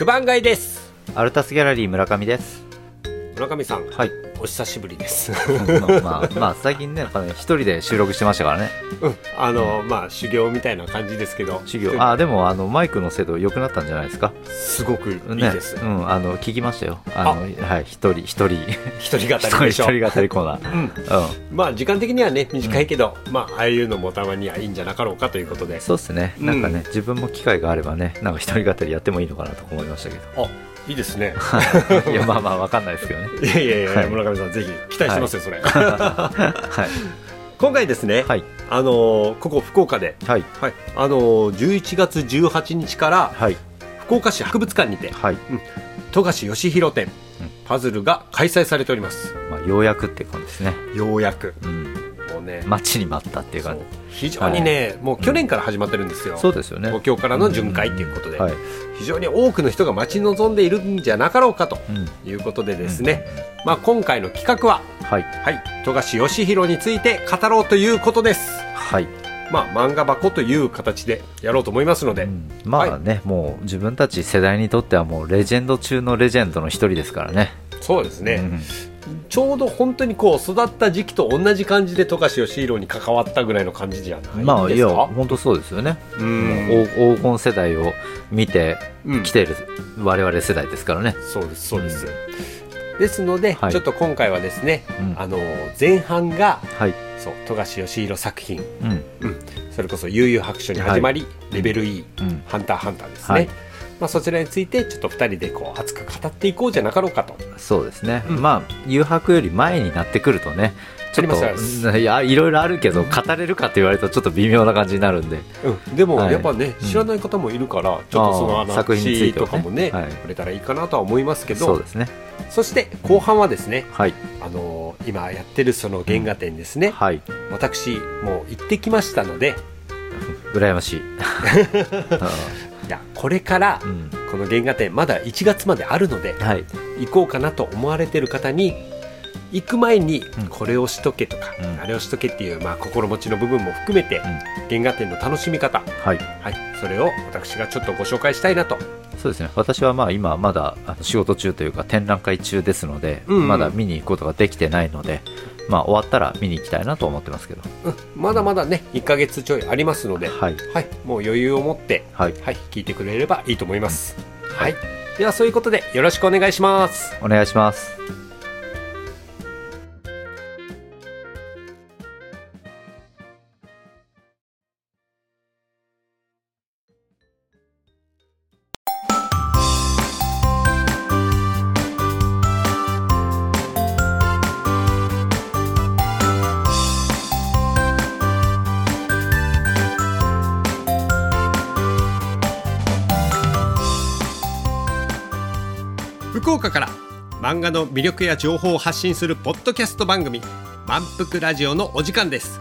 九番街ですアルタスギャラリー村上です。村上さんはい。お久しぶりですまあ、まあ、まあ、最近ね、一人で収録してましたからね。うんあのまあ修行みたいな感じですけど修行。あ、でも、あの、マイクの精度良くなったんじゃないですか？すごくいいね。です、うん、あの、聞きましたよ。あの、はい、一人、一人、一人語りでしょ 一人語りコーナー。うんうん。まあ時間的にはね短いけど、まあああいうのもたまにはいいんじゃなかろうかということでそうっすね。うんなんかね、自分も機会があればね、なんか一人語りやってもいいのかなと思いましたけあいいですねど。いや、まあまあ、わかんないですけどね。いやいやいや、はい村上さんぜひ期待してますよ、それはい。今回ですね、はい。あのーここ福岡で、はい。はいあのー11月18日からはい。福岡市博物館にてはい。富樫義弘展、うんパズルが開催されておりますまあ、ようやくっていう感じですね。ようやくうん。もうね、待ちに待ったっていう感非常にね、もう去年から始まってるんですよ、じ。そうですよね。東京からの巡回ということで、はい。非常に多くの人が待ち望んでいるんじゃなかろうかとうん。いうことでですね、まあ、今回の企画は、はい。はい、富樫義弘について語ろうということです。はい。まあ、漫画箱という形でやろうと思いますので、うんまあね、もう自分たち世代にとってはもうレジェンド中のレジェンドの一人ですからね。そうですね、うん。ちょうど本当にこう育った時期と同じ感じで富樫義弘に関わったぐらいの感じじゃないですか？まあいや本当そうですよね。うん。黄黄金世代を見てうん。きている我々世代ですからね。そうですそうです、ですので、はい。ちょっと今回はですね、うん。あの前半がはい。そう富樫義弘作品。うん。それこそ悠々白書に始まり、レベル E、うん。ハンターハンターですね、はいまあ、そちらについてちょっと2人でこう熱く語っていこうじゃなかろうかとそうですね。うんまあ誘白より前になってくるとね。ちょっといやいろいろあるけど語れるかって言われるとちょっと微妙な感じになるんで。うん、でもはいやっぱね、うん知らない方もいるからちょっとその話とかもねはい触れたらいいかなとは思いますけどそうですね。そして後半はですね、はい。あのー今やってるその原画展ですね、はい。私もう行ってきましたので 羨ましい。いやこれからうん。この原画展まだ1月まであるのではい。行こうかなと思われてる方に行く前にうん。これをしとけとか、うん。あれをしとけっていう、まあ、心持ちの部分も含めて、原画展の楽しみ方、はい。はい、それを私がちょっとご紹介したいなと。そうですね。私はまあ今まだ仕事中というか展覧会中ですので、うんうん。まだ見に行くことができてないので、まあ、終わったら見に行きたいなと思ってますけど。うんまだまだね1ヶ月ちょいありますので、はい。はいもう余裕を持って、はい。はい、聞いてくれればいいと思います、はい、ではそういうことでよろしくお願いします。お願いします福岡から漫画の魅力や情報を発信するポッドキャスト番組「満腹ラジオ」のお時間です。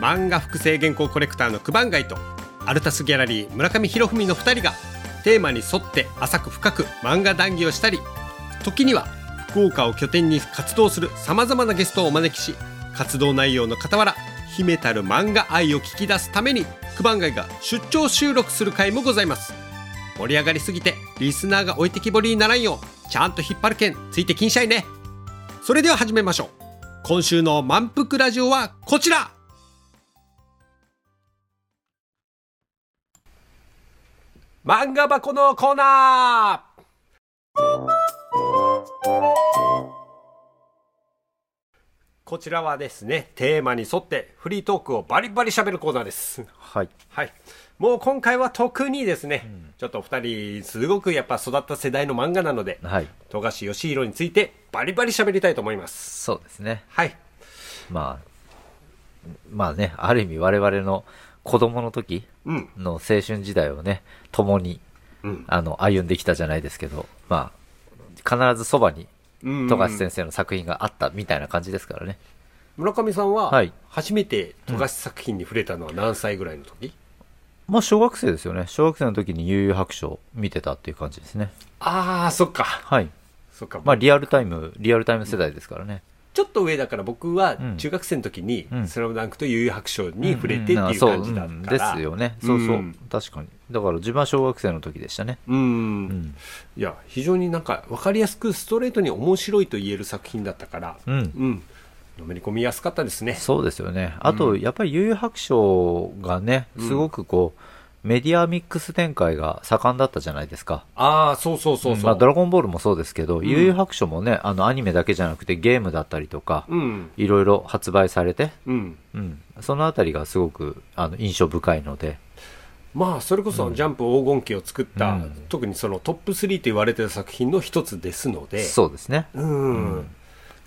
漫画複製原稿コレクターの九番街とアルタスギャラリー村上博文の2人がテーマに沿って浅く深く漫画談義をしたり時には福岡を拠点に活動するさまざまなゲストをお招きし活動内容の傍ら秘めたる漫画愛を聞き出すために九番街が出張収録する回もございます。盛り上がりすぎてリスナーが置いてきぼりにならんようちゃんと引っ張るけんついてきんしゃいね。それでは始めましょう。今週の満腹ラジオはこちら。漫画箱のコーナー。こちらはですねテーマに沿ってフリートークをバリバリ喋るコーナーです。はい。はい。もう今回は特にですね、ちょっと二人、すごくやっぱ育った世代の漫画なので、はい富樫義弘についてバリバリ喋りたいと思います。そうですねはい。まあまあねある意味我々の子供の時うん。の青春時代をね共にうん。あの歩んできたじゃないですけどまあ必ずそばにうん富樫先生の作品があったみたいな感じですからね村上さんは、はい初めて富樫作品に触れたのは何歳ぐらいの時、まあ小学生ですよね。小学生の時に悠々白書を見てたっていう感じですね。ああ、そっか。はい。そっか。まあリアルタイムリアルタイム世代ですからね。ちょっと上だから僕はうん。中学生の時にうん「スラムダンクと悠々白書に触れてっていう感じだうん。うんから、ですよね。そうそう、うん確かに。だから自分は小学生の時でしたね。うん、うん。いや非常になんか分かりやすくストレートに面白いと言える作品だったから、うん。うん、のめり込みやすかったですね。そうですよね。あと、やっぱり悠々白書がねすごくこう、メディアミックス展開が盛んだったじゃないですか。ああそうそうそうそう、まあ、ドラゴンボールもそうですけど、ん。悠々白書もね、あの、アニメだけじゃなくてゲームだったりとか、うん。いろいろ発売されて、うん。うん。そのあたりがすごく、あの、印象深いので、まあそれこそジャンプ黄金期を作った、うん。特にそのトップ3と言われてる作品の一つですので。そうですね。うん、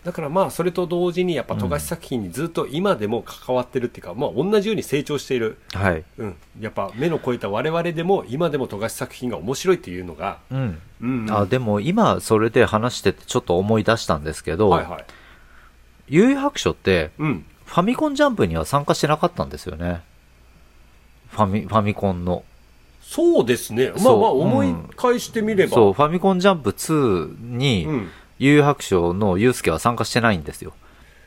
だからまあそれと同時にやっぱ富樫作品にずっと今でも関わってるっていうか、まあ同じように成長している、はい。うん、やっぱ目の超えた我々でも今でも富樫作品が面白いっていうのが、うん。うんあ、でも今それで話しててちょっと思い出したんですけど、はいはい、悠々白書って、うん、ファミコンジャンプには参加してなかったんですよね。ファミ、ファミコンの。そうですね。まあまあ思い返してみれば、そう、ファミコンジャンプ2に、うん悠々白書のユースケは参加してないんですよ。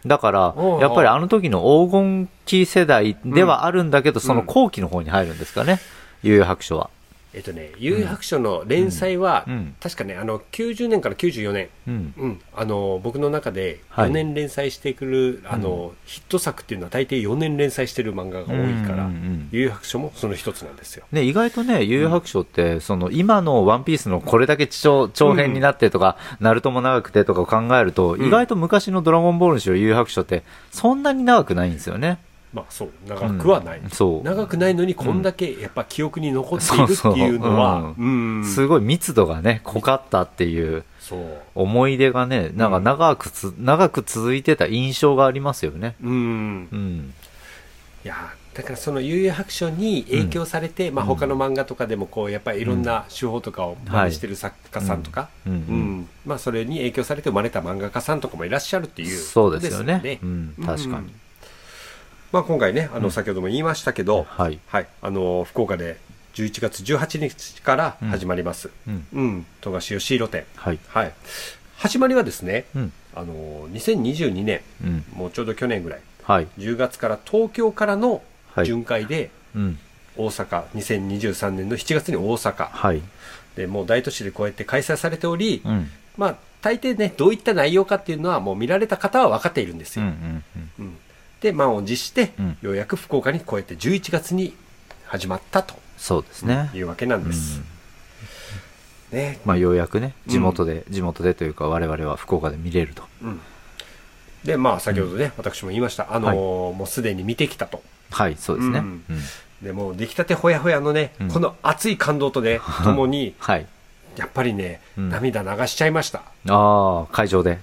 だからやっぱりあの時の黄金期世代ではあるんだけど、その後期の方に入るんですかね、悠々白書は。えっとね、悠々白書の連載は、うん。うん。確かね、あの90年から94年、うん。うん、あの僕の中ではい。4年連載してくる、あのヒット作っていうのは大抵4年連載してる漫画が多いから、うんうんうん悠々白書もその一つなんですよ。ね、意外とね、悠々白書って、その、今のワンピースのこれだけ長長編になってとか、ナルトも長くてとか考えると、ん。意外と昔のドラゴンボールにしろ悠々白書って、そんなに長くないんですよね。まあそう、長くはない。うんそう。長くないのに、こんだけやっぱ記憶に残っているっていうのは、すごい密度がね、濃かったっていう。思い出がね、なんか長くつ、長く続いてた印象がありますよね。うん。う。ん。いやだからその悠々白書に影響されて、まあ他の漫画とかでもこうやっぱりいろんな手法とかを真似してる作家さんとか、うん。うん。うん。まあそれに影響されて生まれた漫画家さんとかもいらっしゃるっていうそうですよね。ですのうん、確かに。うんまあ今回ねあの先ほども言いましたけど、はい。はいあの福岡で11月18日から始まります、うん。うん富樫義弘展はい。はい始まりはですね、うん。あの2022年うん。もうちょうど去年ぐらいはい。10月から東京からのはい巡回で、うん。大阪2023年の7月に大阪はい。でもう大都市でこうやって開催されており、うん。まあ大抵ねどういった内容かっていうのはもう見られた方は分かっているんですよ、うん。うん。うんで満を持して、うん。ようやく福岡にこうやって11月に始まったとそうですね。いうわけなんです、ね。まあ、ようやくね、地元で、地元でというか、我々は福岡で見れると。うん。でまあ先ほどね、私も言いました。あのーもうすでに見てきたと。はい、そうですね。ううん。ん。でもう出来たてほやほやのね、うん。この熱い感動とね ともにはい。やっぱりね、うん。涙流しちゃいました。ああ、会場で。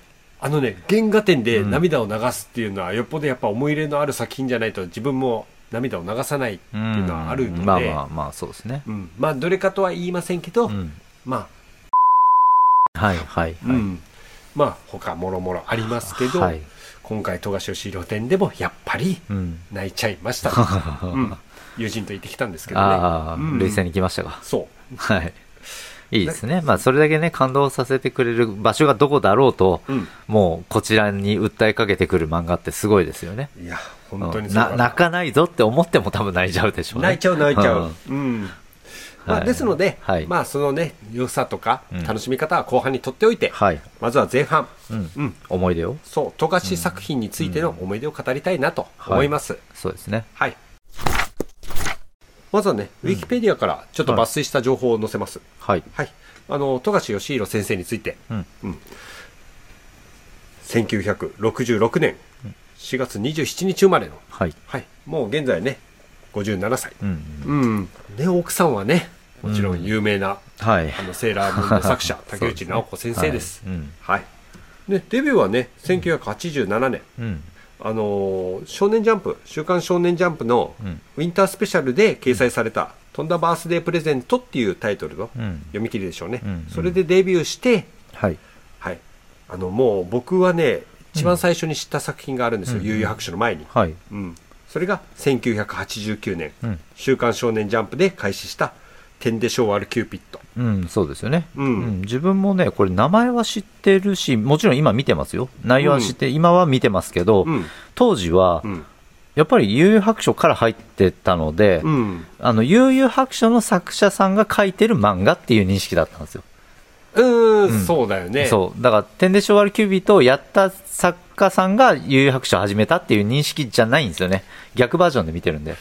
あのね、原画展でうん涙を流すっていうのは、よっぽどやっぱ思い入れのある作品じゃないと自分も涙を流さないっていうのはあるので、まあまあまあ、そうですね。うんまあどれかとは言いませんけど、うん。まはい、はい、あ、うんまあ他もろもろありますけど、はい。今回富樫義弘展でもやっぱりうん。泣いちゃいました、うん友人と行ってきたんですけどね。冷静に来ましたか。そう。はい。いいですね。まあ、それだけね、感動させてくれる場所がどこだろうと、うん。もう、こちらに訴えかけてくる漫画ってすごいですよね。いや、本当にな泣かないぞって思っても多分泣いちゃうでしょうね。泣いちゃう泣いちゃう。んうん。まあ、はいですので、はいまあそのね、良さとかうん楽しみ方は後半にとっておいて、はい。まずは前半、うん。うん、思い出をそう、富樫作品についての思い出を語りたいなと思います。そうですね。はい。まずはね、ウィキペディアからちょっと抜粋した情報を載せます。はい。はい。あの、富樫義弘先生について、うん。1966年4月27日生まれの、はい。はい。もう現在ね、57歳。うん。うん。ね、奥さんはね、もちろん有名な、はい。あの、セーラームーンの作者、竹内直子先生です。はいうん。はい。で、デビューはね、1987年。うん。あのー少年ジャンプ、週刊少年ジャンプのうんウィンタースペシャルで掲載された、とんだバースデープレゼントっていうタイトルのうん。読み切りでしょうね。うんそれでデビューして、はい。はい。あの、もう僕はね、一番最初に知った作品があるんですよ、うん悠々白書の前に。はい。うん。それが1989年、うん。週刊少年ジャンプで開始した、天でショーワルキューピッドうん、そうですよね。うんうん自分もね、これ名前は知ってるし、もちろん今見てますよ。内容は知って、今は見てますけど、うん当時はう、んやっぱり悠々白書から入ってたので、うんあの、悠々白書の作者さんが書いてる漫画っていう認識だったんですよ。うーんうんそうだよねそう。だから、天でショワルキュービットをやった作家さんが悠々白書を始めたっていう認識じゃないんですよね。逆バージョンで見てるんで。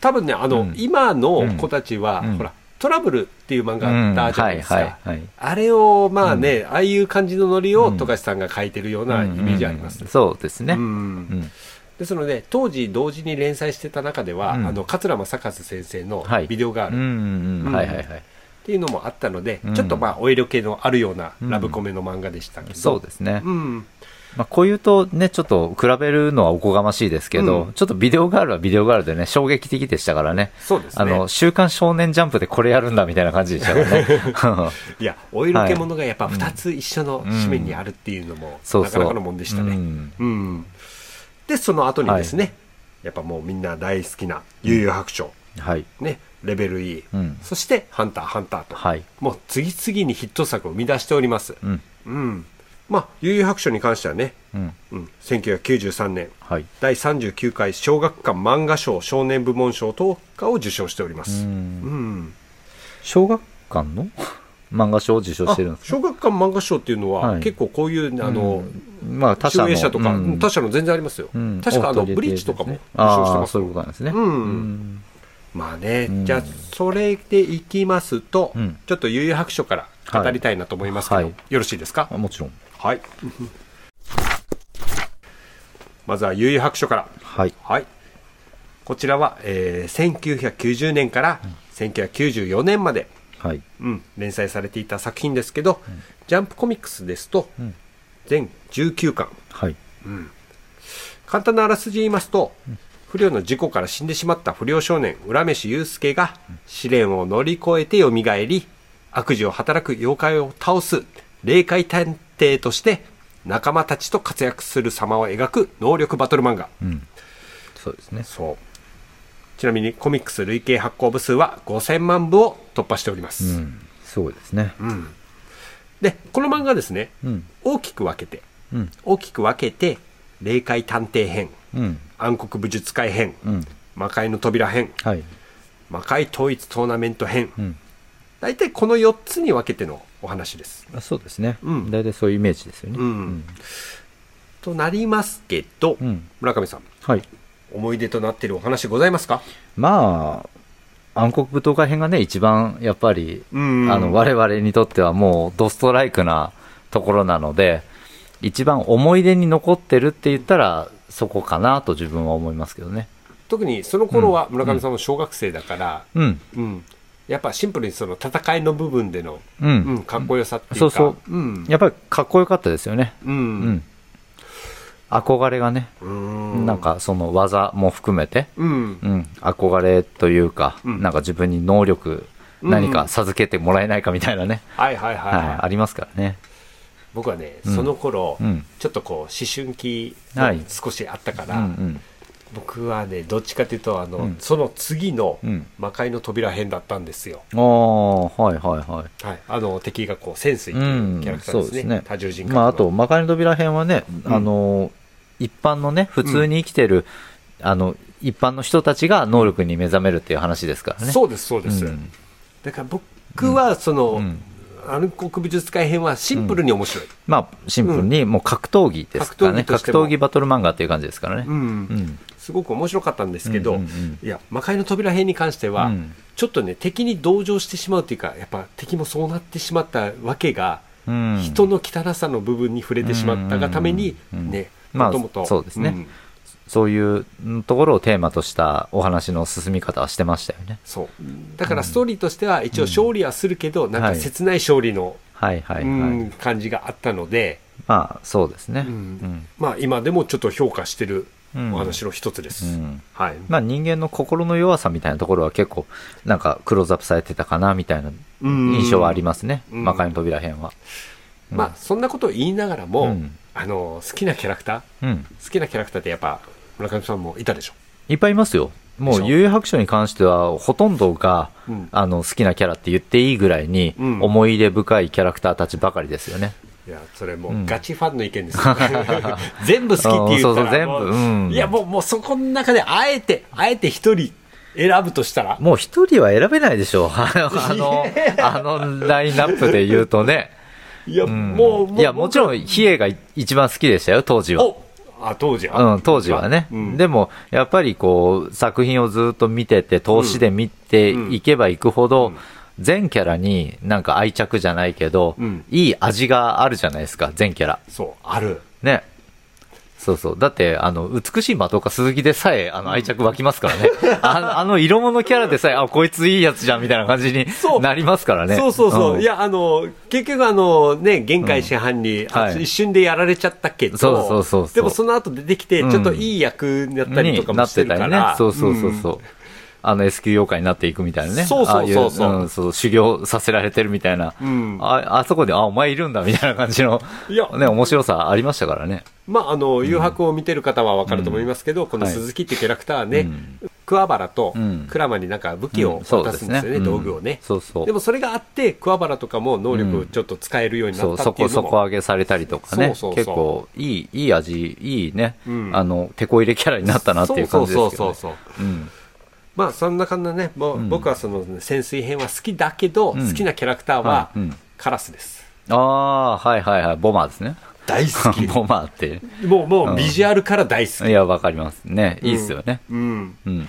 多分ねあの、うん今の子たちは、うんほらトラブルっていう漫画あったじゃないですか。あれをまあね、ああいう感じのノリを富樫さんが書いてるようなイメージあります、うんそうですね。ですので当時同時に連載してた中では、うん。あの桂正和先生のはい。ビデオガールっうんうん。うん。はいはいはい。ていうのもあったので、うん。ちょっとまあお色気のあるようなラブコメの漫画でしたけど、そうですね。うんまあ、こういうとね、ちょっと比べるのはおこがましいですけど、うんちょっとビデオガールはビデオガールでね、衝撃的でしたからね。そうですねあの、週刊少年ジャンプでこれやるんだみたいな感じでしたからね。いやお色気ものがやっぱ2つ一緒の紙面にあるっていうのも。なかなかのもんでしたね、でその後にですね、やっぱもうみんな大好きな悠々白書、はい。ね、レベル E、うん。そしてハンターハンターと、はい。もう次々にヒット作を生み出しております。うん。うん。まあ、悠々白書に関してはね、うん。うん、1993年、はい。第39回小学館漫画賞少年部門賞等価を受賞しておりまうす。ん。うん。小学館の？漫画賞を受賞あしてるんですか？小学館漫画賞っていうのは、はい。結構こういう、あの、まあ、他社とか、うん。他社の全然ありますよ。うん。確かあの、ブリッジとかも受賞してます。そういうことなんですね。うん。うん。まあね、うん。じゃあ、それでいきますと、うん。ちょっと悠々白書から語りたいなと思いますけど、はい。よろしいですか？あもちろん。はい。まずは悠々白書から。はい。はい。こちらは、えー1990年から1994年まで、はい。うん、連載されていた作品ですけど、ジャンプコミックスですと、ん全19巻。はい。簡単なあらすじ言いますと、不良の事故から死んでしまった不良少年、浦飯祐介が試練を乗り越えて蘇り、悪事を働く妖怪を倒す霊界探偵として仲間たちと活躍する様を描く能力バトル漫画。うん。そうですね。そう。ちなみにコミックス累計発行部数は5000万部を突破しております。うん。すごいですね。で、この漫画はですね、うん。大きく分けて、うん。大きく分けて、霊界探偵編、うん。暗黒武術会編、うん。魔界の扉編、はい。魔界統一トーナメント編、うん。大体この4つに分けてのお話です。あそうですね。うん大体そういうイメージですよね。うんとなりますけど、うん村上さん、はい。思い出となっているお話ございますか？まあ、暗黒舞踏会編がね、一番やっぱり、うんあの、我々にとってはもうドストライクなところなので、一番思い出に残ってるって言ったら、そこかなと自分は思いますけどね。特にその頃は村上さんも小学生だから、うん。うんやっぱシンプルにその戦いの部分での、う。うんん、かっこよさっていうか、そうそう。うん。やっぱりかっこよかったですよね。ううん。ん。憧れがね、うん。なんかその技も含めて、うん。うん、憧れというか、うん。なんか自分に能力、何か授けてもらえないかみたいなね、はいはいはい、はい、はいありますからね。僕はね、うん。その頃、うん。ちょっとこう思春期はい。少しあったかうら、ん僕はねどっちかというとあの、うん。その次のうん。魔界の扉編だったんですよ、うん。ああ、はいはいはい。はい、あの敵がこう潜水というキャラクターですね,、そうですね。多重人格の、まあ、あと、魔界の扉編はね、うん。あの、一般のね、普通に生きてる、あの、一般の人たちが能力に目覚めるっていう話ですからね。そうですそうです、うん。だから僕はその、うん。暗黒美術会編はシンプルに面白い、まあ、シンプルにもう格闘技ですからね。格格闘技としても。闘技バトル漫画っていう感じですからね。うん。うん。すごく面白かったんですけど、うんうんうん。いや魔界の扉編に関しては、うん。ちょっとね敵に同情してしまうというかやっぱ敵もそうなってしまったわけが、うん。人の汚さの部分に触れてしまったがために、うんうんうん。ねまあもともとそうですね。そういうところをテーマとしたお話の進み方はしてましたよね。そう。だからストーリーとしては一応勝利はするけど、なんかはい。切ない勝利の、はいはい感じがあったので、まあ、そうですね。うん。うん。まあ今でもちょっと評価してるうんお話の一つです、うん。はい、まあ人間の心の弱さみたいなところは結構なんかクローズアップされてたかなみたいなうん。印象はありますね。うん。魔界の扉編は。うん。まあそんなことを言いながらも、うん。あの好きなキャラクターうん。好きなキャラクターってやっぱ村上さんもいたでしょ？いっぱいいますよ。もう、でしょ？悠々白書に関しては、ほとんどが、うん。あの、好きなキャラって言っていいぐらいに、うん。思い入れ深いキャラクターたちばかりですよね。いやそれもうん。うガチファンの意見ですよ、全部好きって言ったら。うんそうそう全部。もううん。いやもうもうそこの中であえてあえて一人選ぶとしたら。もう一人は選べないでしょう。あの、あの、ラインナップで言うとね。いや、うん。もういや、もちろん、比叡が一番好きでしたよ、当時は。おあ当時は、うん、当時はね。うん。でも、やっぱりこう、作品をずっと見てて、投資で見ていけばいくほど、うん全キャラになんか愛着じゃないけど、うんいい味があるじゃないですか、全キャラ。そうあるね。そうそう。だって、あの、美しい的岡鈴木でさえ、あの、愛着湧きますからね。あ あの、色物キャラでさえ、あ、こいついいやつじゃん、みたいな感じにそうなりますからね。そうそうそう、んいやあの結局あのね限界師範に、あはい一瞬でやられちゃったけどそうそうそうでもその後出てきてうんちょっといい役だったりとかもしてるから、になってたりね。そうそうそうそう。あの S 級妖怪になっていくみたいなね。そうそうそうそうああいんそう修行させられてるみたいな。うんああそこで、あ、お前いるんだみたいな感じの、いやね、面白さありましたからね。まああの誘白を見てる方は分かると思いますけど、このはい鈴木っていうキャラクターはね、うん桑原とうん鞍馬になんか武器をうんそう渡すんですよね、うん道具をね。そうそう。でもそれがあって、桑原とかも能力をちょっと使えるようになそう、ったそこ、っていうのも、底上げされたりとかね。そうそうそう結構、いい、いい味、いいね、うんあの、手こ入れキャラになったなっていう感じですけど、ね。そうそうそうそううん。まあそんな感じでね、もううん僕はその潜水編は好きだけど、うん好きなキャラクターははいうんカラスです。ああ、はいはいはい、ボマーですね。大好き。ボマーって。もう、もうビジュアルから大好き。いや、わかりますね。いいっすよね。うん。うん。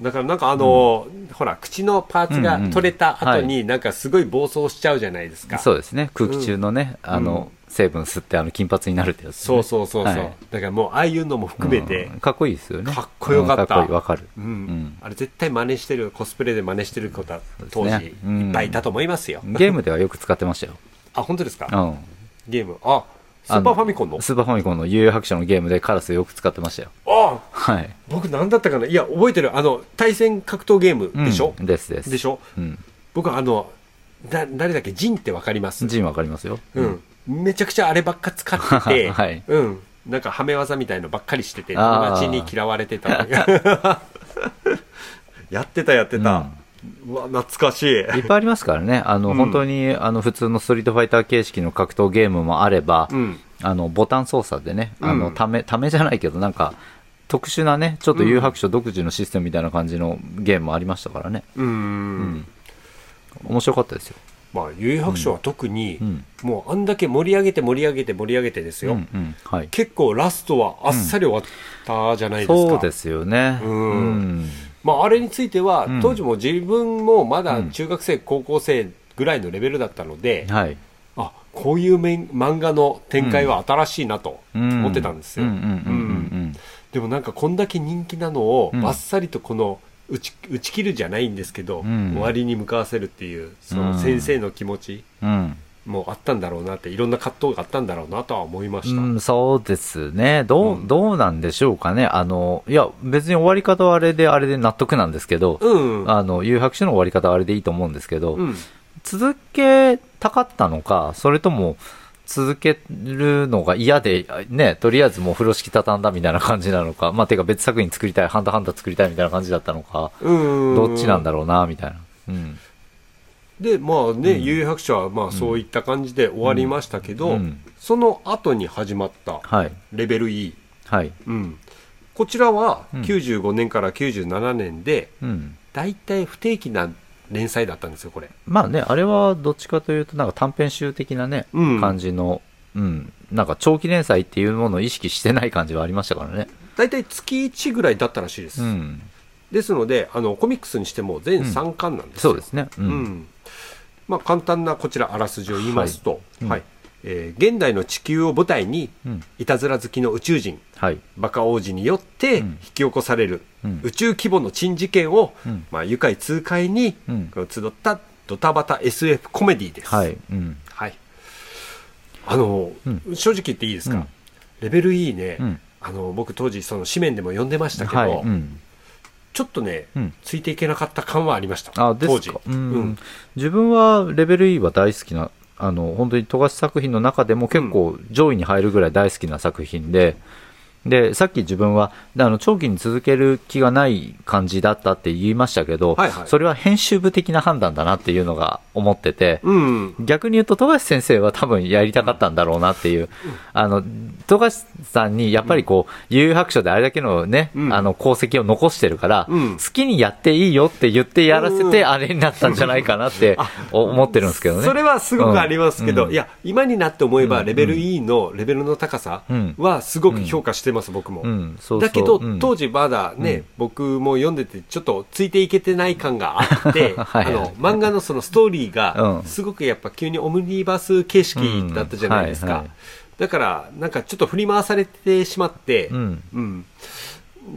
だからなんかあの、ほら、口のパーツが取れた後になんかすごい暴走しちゃうじゃないですか。そうですね。空気中のね、あの、成分吸って、あの、金髪になるってやつ、ね。そうそうそうそう、はい。だからもうああいうのも含めて、うん。かっこいいですよね。かっこよかった。うんかっこいい、わかる。うん。ん。あれ絶対真似してるコスプレで真似してる方当時いっぱいいたと思いますよ、ゲームではよく使ってましたよ。あ本当ですか、うん。ゲーム。あスーパーファミコンの？スーパーファミコンの悠々白書のゲームでカラスよく使ってましたよ。あはい。僕なんだったかな？いや覚えてる。あの対戦格闘ゲームでしょ、うんですです。でしょ？うん。僕あのだ誰だっけ？ジンってわかります？ジンわかりますよ。うん、めちゃくちゃあればっか使ってて、はい。うん、なんかはめ技みたいのばっかりしてて友達に嫌われてた やってたやってた、うわ懐かしい。いっぱいありますからね。あの、うん。本当に、あの、普通のストリートファイター形式の格闘ゲームもあれば、うん。あの、ボタン操作でね、あの、うんため、ためじゃないけど、なんか、特殊なね、ちょっと誘白書独自のシステムみたいな感じのゲームもありましたからね。うーん。うん。面白かったですよ。まあ幽白書は特に、うん。もうあんだけ盛り上げて盛り上げて盛り上げてですよ、うんうん。はい。結構ラストはあっさり終わったじゃないですか、そうですよね。うん。うん。まあ、あれについては、うん。当時も自分もまだうん中学生、高校生ぐらいのレベルだったので、はい。あこういうめん漫画の展開は新しいなと思ってたんですよ、うんうんうんうんでもなんかこんだけ人気なのをうん。バッサリとこの打ち打ち切るじゃないんですけど、うん終わりに向かわせるっていうそうんの先生の気持ちうん。うあったんだろうなっていろんな葛藤があったんだろうなとは思いました、うん、そうですね。どう、うんどうなんでしょうかね。あの、いや、別に終わり方はあれで、あれで納得なんですけど、うんあの、誘白書の終わり方はあれでいいと思うんですけど、うん続けたかったのか、それとも、続けるのが嫌で、ね、とりあえずもう風呂敷畳んだみたいな感じなのか、まあ、てか別作品作りたい、ハンターハンター作りたいみたいな感じだったのか、うんどっちなんだろうな、みたいな。うん。でまあね、うん有白書はまあそういった感じで終わりましたけど、うんその後に始まったはい。レベル E、はい。うん、こちらはうん95年から97年で、うん。だいたい不定期な連載だったんですよこれ。まあね、あれはどっちかというと、なんか短編集的なね、うん。感じの、うん、なんか長期連載っていうものを意識してない感じはありましたからね。だいたい月1ぐらいだったらしいです、うん。ですのであのコミックスにしても全3巻なんですよ、そうですね。う。うん。んまあ、簡単なこちらあらすじを言いますと、うん。はいえー現代の地球を舞台にうん。いたずら好きの宇宙人はい。バカ王子によってうん引き起こされるうん宇宙規模の珍事件を、うんまあ、愉快痛快にうん集ったドタバタ SF コメディです。はい。うん。はいあの、う正直言っていいですか、うんレベル E ね、うんあの僕当時その紙面でも読んでましたけど、はい。うん。ちょっとね、うんついていけなかった感はありましたあ、で当時すか。うん。うん自分はレベル E は大好きな、あの、本当に富樫作品の中でも結構上位に入るぐらい大好きな作品で、でさっき自分はあの長期に続ける気がない感じだったって言いましたけど、はいはい。それは編集部的な判断だなっていうのが思ってて、うん。逆に言うと富樫先生は多分やりたかったんだろうなっていう、あの富樫さんにやっぱりこう悠々白書であれだけのね、うん。あの功績を残してるから、うん。好きにやっていいよって言ってやらせうん。てあれになったんじゃないかなって思ってるんですけどね。それはすごくありますけど、うん。いや、今になって思えば、うん。レベル E のレベルの高さうん。はすごく評価してます、僕も。うんそうそう。だけど、うん。当時まだね、うん。僕も読んでて、ちょっとついていけてない感があって、はいあの、漫画のそのストーリーがう、ん。すごくやっぱ急にオムニバス形式だったじゃないですか。うんはいはい。だから、なんかちょっと振り回されてしまって、うん。うん。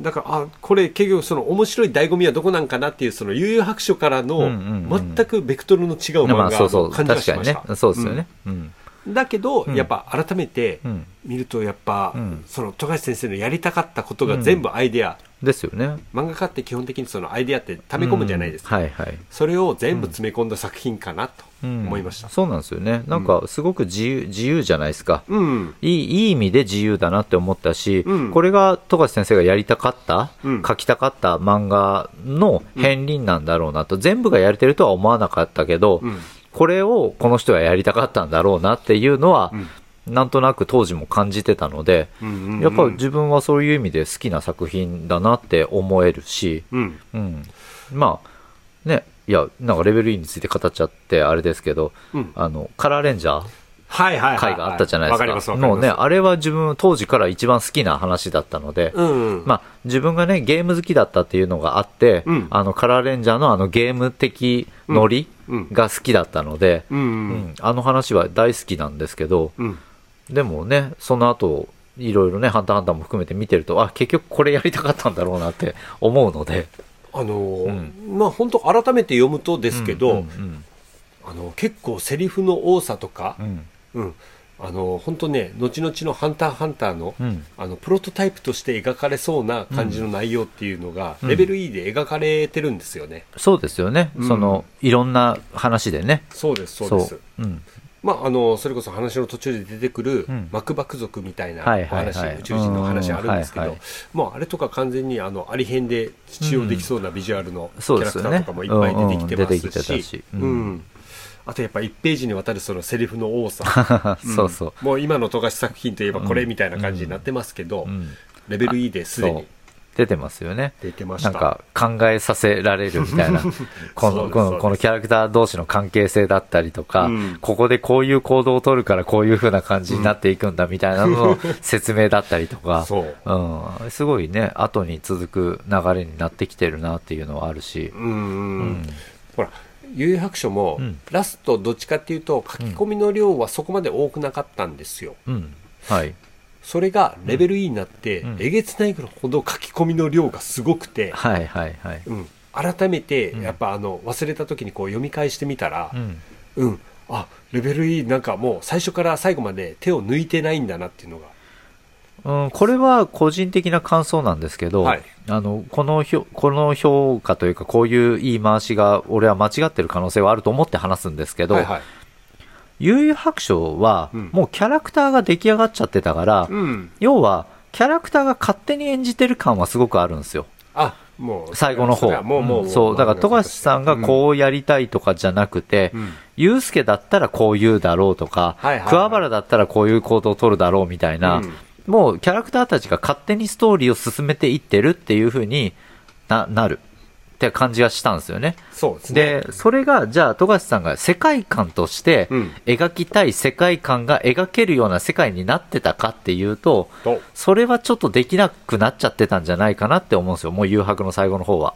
だから、あ、これ結局その面白い醍醐味はどこなんかなっていう、その悠々白書からのうんうんうん。全くベクトルの違う漫まあそうそう。画の感じが確かにしました。ね。そうですよね。うん。うんだけど、うんやっぱ改めてうん見ると、やっぱ、うんその富樫先生のやりたかったことが全部アイデア、ですよね。漫画家って基本的にそのアイデアって溜め込むじゃないですか。うんはいはい。それを全部詰め込んだ作品かなとうん思いました。そうなんですよね。なんかすごく自由自由じゃないですか。うん。いいいい意味で自由だなって思ったし、うんこれが富樫先生がやりたかった、うん書きたかった漫画の片鱗なんだろうなと、全部がやれてるとは思わなかったけど、うん。これをこの人はやりたかったんだろうなっていうのは、なんとなく当時も感じてたので、うんうんうんやっぱ自分はそういう意味で好きな作品だなって思えるし、うん。うん、まあねいやなんかレベル E について語っちゃってあれですけど、うんあのカラーレンジャー？回があったじゃないですか。もうね、あれは自分当時から一番好きな話だったので、うん。まあ自分がね、ゲーム好きだったっていうのがあって、うんあのカラーレンジャーのあのゲーム的ノリうんが好きだったので、うん。ううんんあの話は大好きなんですけど、うん。でもね、その後、いろいろね、ハンターハンターも含めて見てると、あ、結局これやりたかったんだろうなって思うので。あのーうまあ本当改めて読むとですけど、うんうんあの結構セリフの多さとかう、んうん、あの本当ね後々の「ハンターハンターの」うん。あのプロトタイプとして描かれそうな感じの内容っていうのが、うん。レベル E で描かれてるんですよね。そうですよね、うん。そのいろんな話でね。そうですそうです。う。ん。まああのそれこそ話の途中で出てくるうん。マクバク族みたいな話、宇宙人の話あるんですけど、もうあれとか完全にあのありへんで使用できそうなビジュアルのキャラクターとかもいっぱい出てきてますし。ううん。んあとやっぱ1ページにわたるそのセリフの多さ。ん。そうそう。もう今の富樫作品といえばこれみたいな感じになってますけど、うん。レベル E ですでに。出てますよね。出てました。なんか考えさせられるみたいな、このこのこのキャラクター同士の関係性だったりとか、うん。ここでこういう行動を取るからこういう風な感じになっていくんだみたいなのの 説明だったりとか、そう。うん、すごいね、後に続く流れになってきてるなっていうのはあるし、うんうんうん。うん。ほら、幽遊白書も、うん。ラストどっちかっていうと書き込みの量はそこまで多くなかったんですよ。うん、はい、それがレベル E になって、うん。えげつないほど書き込みの量がすごくて、はい、はい、はい。うん、改めてうん。やっぱあの忘れた時にこう読み返してみたらう、ん。うん、あレベル E なんかもう最初から最後まで手を抜いてないんだなっていうのが。うん、これは個人的な感想なんですけど、はいあのこのひょこの評価というか、こういう言い回しが、俺は間違ってる可能性はあると思って話すんですけど、はいはい。悠々白書は、うんもうキャラクターが出来上がっちゃってたから、うん。要は、キャラクターが勝手に演じてる感はすごくあるんですよ。あ、もう。最後の方。もう、もう、んそう。だから、富樫さんがこうやりたいとかじゃなくて、うん。うんユうスケだったらこう言うだろうとか、はいはいはい桑原だったらこういう行動を取るだろうみたいな、うんもうキャラクターたちが勝手にストーリーを進めていってるっていう風にななるって感じがしたんですよね。そうですね。で、それが、じゃあ、富樫さんが世界観としてうん描きたい世界観が描けるような世界になってたかっていうと、と、それはちょっとできなくなっちゃってたんじゃないかなって思うんですよ。もう誘白の最後の方は。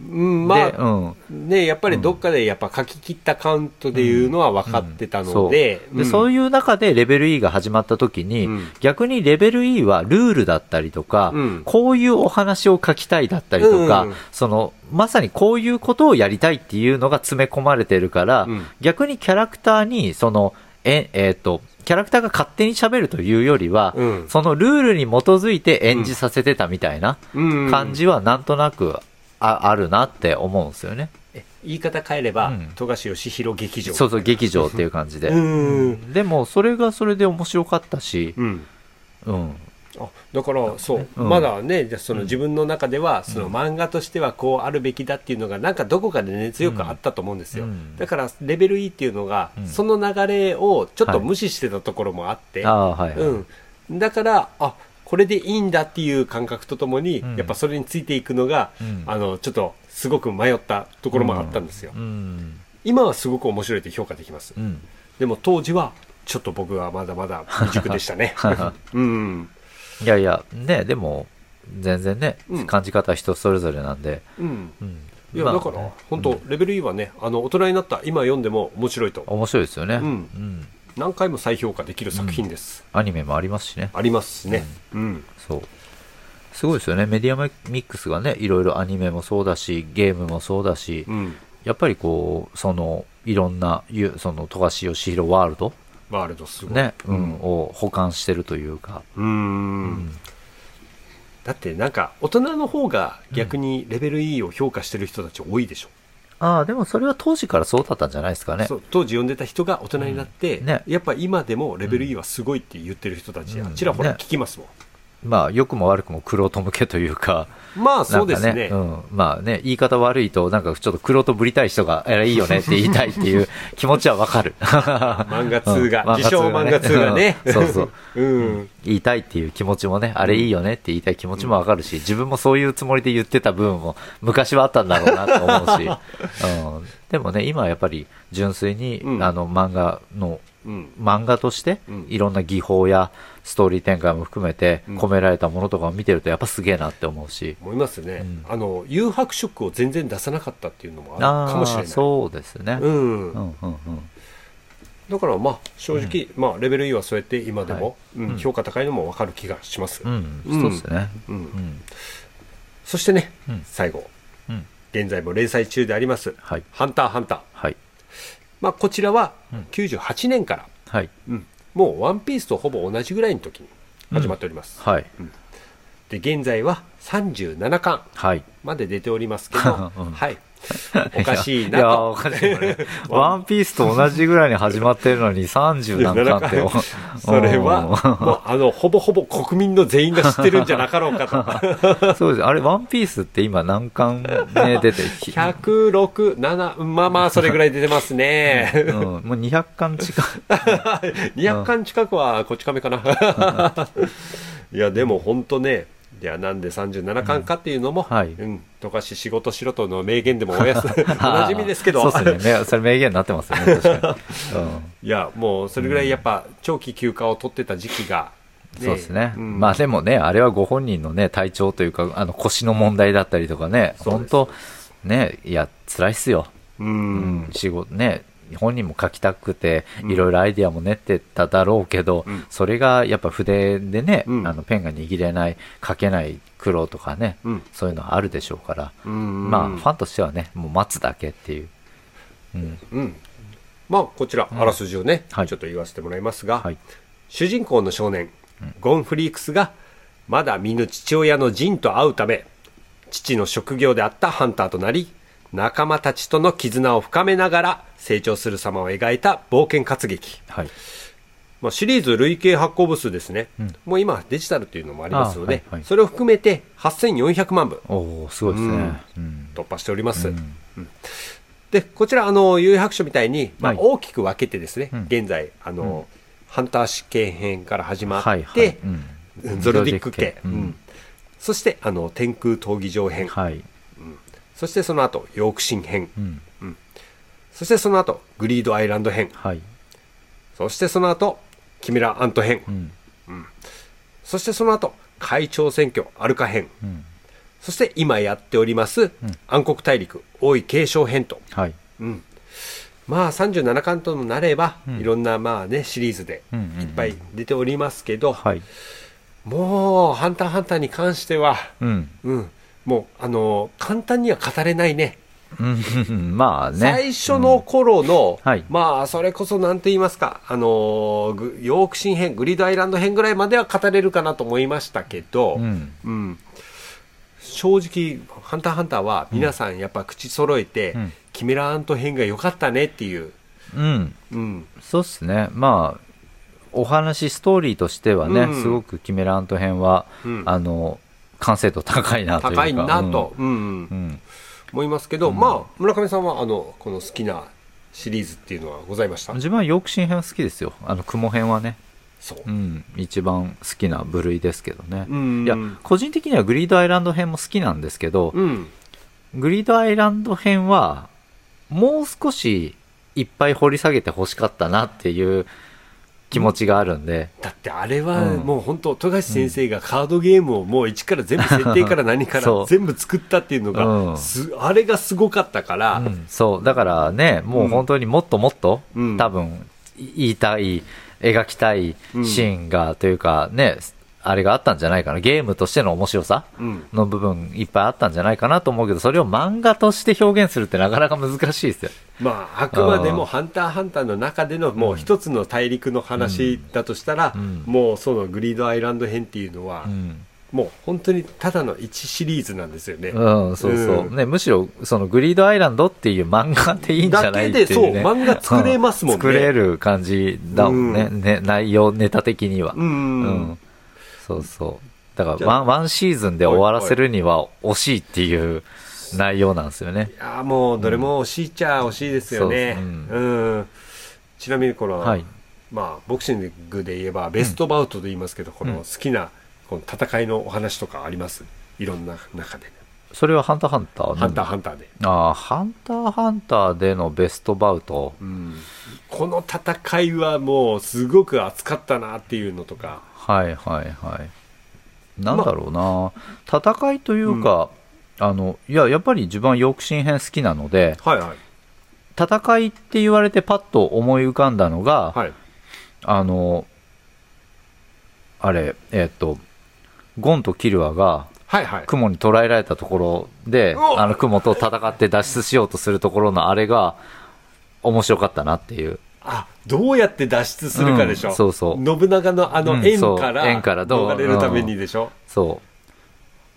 うん、まで、あ、うん。ね、やっぱりどっかでやっぱ書き切ったカウントでいうのは分かってたので、そう。でそういいう中でレベル E が始まった時に、うん。逆にレベル E はルールだったりとか、うん。こういうお話を書きたいだったりとか、うん。そのまさにこういうことをやりたいっていうのが詰め込まれてるから、うん。逆にキャラクターにそのええーとキャラクターが勝手に喋るというよりは、うん。そのルールに基づいて演じさせてたみたいなうん。感じはなんとなくああるなって思うんですよね。言い方変えれば、うん富樫義弘劇場。そうそう、劇場っていう感じで。うん。でも、それがそれで面白かったし、うん。うん。あだからそう、うんまだねじゃあその自分の中ではその漫画としてはこうあるべきだっていうのがなんかどこかでね強くあったと思うんですよ、うんだからレベル E っていうのが、うんその流れをちょっと無視してたところもあって、はい。うん、だからあこれでいいんだっていう感覚とともに、うん。やっぱそれについていくのが、うん。あのちょっるすごく迷ったところもあったんですよ、うん。今はすごく面白いと評価できます、うん。でも当時はちょっと僕はまだまだ未熟でしたね。うん。いやいや、ね、でも、全然ね、うん。感じ方は人それぞれなんで。うん。いやだからね本当、レベル E はね。あの大人になった今読んでも面白いと。面白いですよね。何回も再評価できる作品です、アニメもありますしね。ありますしね。うん、そう。すごいですよね。メディアミックスがね、いろいろアニメもそうだし、ゲームもそうだし、うん、やっぱりこう、その、いろんな、ゆその、富樫義弘ワールド、ワールドすごい。ね、ううん。ん、を保管してるというか、うーん。だってなんか大人の方が逆にレベル E を評価してる人たち多いでしょ、ああ、でもそれは当時からそうだったんじゃないですかね。そう当時読んでた人が大人になって、うん。ね。やっぱ今でもレベル E はすごいって言ってる人たち、うん。あちらほらね。聞きますもん、まあ、良くも悪くも玄人向けというか、まあそうですね。ね、うん、まあね、言い方悪いと、なんかちょっと玄人ぶりたい人が、いいよねって言いたいっていう気持ちはわかる。漫画通が、うん。自称漫画通がね、うん。そうそう。うん、言いたいっていう気持ちもね、あれいいよねって言いたい気持ちもわかるし、自分もそういうつもりで言ってた部分も昔はあったんだろうなと思うし、うん、でもね、今はやっぱり純粋に、うん。あの漫画の、うん。漫画としてうん。いろんな技法やストーリー展開も含めてうん。込められたものとかを見てるとやっぱすげえなって思うし、思いますね、うん。あの誘白色を全然出さなかったっていうのもあるかもしれない。そうですね。うん。うんうんうん。だからまあ正直、まあレベル E はそうやって今でも、はい。うんうん。評価高いのも分かる気がします、うん、うんそうですね。うん。うん、そしてね、うん。最後。うん、現在も連載中であります「はい、ハンターハンター。はい、」まあ、こちらはうん。98年から、はい、うん。もう「ワンピースとほぼ同じぐらいの時に始まっております、はい、で現在は37巻はい。まで出ておりますけど、うん。はい おかしいいや、おかしい。ワンピースと同じぐらいに始まってるのに30何巻って。それはもうあのほぼほぼ国民の全員が知ってるんじゃなかろうかとそうです。あれ、ワンピースって今何巻ね、出て、106、7、まあまあ、それぐらい出てますね。うん、もう200巻近く。200巻近くはこっち亀かな。いや、でも本当ね、いや、なんで37巻かっていうのも、はい。うん、とかし仕事しろとの名言でもおやす、おなじみですけど、そうですね。めそれ名言になってますよね、確かに。うん。いや、もうそれぐらいやっぱ長期休暇を取ってた時期が、そうですね。ん。まあでもね、あれはご本人のね、体調というか、あの腰の問題だったりとかね、本当ね、いや、辛いっすよ。う、うんん、仕事ね、本人も書きたくて、うん。いろいろアイディアも練ってただろうけど、うん。それがやっぱ筆でね、うん。あのペンが握れない、書けない苦労とかね、うん。そういうのはあるでしょうから、うん。まあ、ファンとしてはね、もう待つだけっていう。うん、うん。まあ、こちら、あらすじをね、はい。ちょっと言わせてもらいますが、はい。主人公の少年、ゴンフリークスがまだ見ぬ父親のジンと会うため父の職業であったハンターとなり仲間たちとの絆を深めながら成長する様を描いた冒険活劇、はい。まあ、シリーズ累計発行部数ですね、うん。もう今デジタルというのもありますので、あはいはい。それを含めて8400万部。おおすごいですね。うん。突破しております、うん。でこちらあの有白書みたいに、まあ、はい。大きく分けてですね、うん。現在あの、ハンター試験編から始まって、はいはい。うん。ゾロディック系、そしてあの天空闘技場編、はい。そしてその後ヨークシン編、うん。そしてその後グリードアイランド編はい。そしてその後キメラアント編、うん。そしてその後会長選挙アルカ編うん。そして今やっております、暗黒大陸王位継承編と、はい。うん、まあ37巻ともなれば、うんいろんなまあねシリーズでうんうんうんいっぱい出ておりますけど、はい。もう「ハンターハンター」に関しては、うん。うん、もうあの簡単には語れないねうん。まあね。最初の頃の、はいまあそれこそなんて言いますかあのグヨークシン編グリードアイランド編ぐらいまでは語れるかなと思いましたけど、うん。うん正直「ハンターハンター」は皆さんやっぱ口揃えて、うんキメラアント編が良かったねっていう、うん。うん、そうっすね。まあ、お話ストーリーとしてはね、うんすごくキメラント編は、うんあの完成度高いなというか。高いなと、うん。うんうん。思いますけど、まあ村上さんはあのこの好きなシリーズっていうのはございました？自分はヨークシン編好きですよ。あの雲編はね、そう。う、ん、一番好きな部類ですけどね、うんいや個人的にはグリードアイランド編も好きなんですけど、うん。グリードアイランド編はもう少しいっぱい掘り下げてほしかったなっていう気持ちがあるんで、だってあれはうん。もう本当富樫先生がカードゲームをもう一から全部設定から何から全部作ったっていうのうん。がすあれがすごかったから、うん。そう。だからねもう本当にもっともっと、うん。多分い言いたい描きたいシーンが、というかねあれがあったんじゃないかな。ゲームとしての面白さうん。の部分いっぱいあったんじゃないかなと思うけどそれを漫画として表現するってなかなか難しいですよまああくまでも「うんハンターハンター」の中でのもう一つの大陸の話だとしたら、うん。もうそのグリードアイランド編っていうのは、うん、もう本当にただの1シリーズなんですよね。うん、そうそう、うん。ねむしろそのグリードアイランドっていう漫画でいいんじゃないっていう、ね、だけでそう漫画作れますもんね。う作れる感じだもんね,、うん。ね内容ネタ的には。うん。うん。そうそう。だからワンワンシーズンで終わらせるには惜しいっていう内容なんですよね。いやーもうどれも惜しいっちゃ惜しいですよね。そううん。ちなみにこの、はい。まあ、ボクシングで言えばベストバウトと言いますけど、この好きなこの戦いのお話とかあります？いろんな中で、それはハンターハンターのハンターハンターで、ああハンターハンターでのベストバウト。この戦いはもうすごく熱かったなっていうのとか。はいはいはい。なんだろうな、戦いというか、あのいややっぱり自分はヨークシン編好きなのではいはい。戦いって言われてパッと思い浮かんだのが、はい。あのあれえっとゴンとキルアがはいはい。雲に捕らえられたところであの雲と戦って脱出しようとするところのあれが面白かったなっていう。あどうやって脱出するかでしょ、うんそうそう。信長のあのうんそう円から,、円からどう逃れるためにでしょ、そう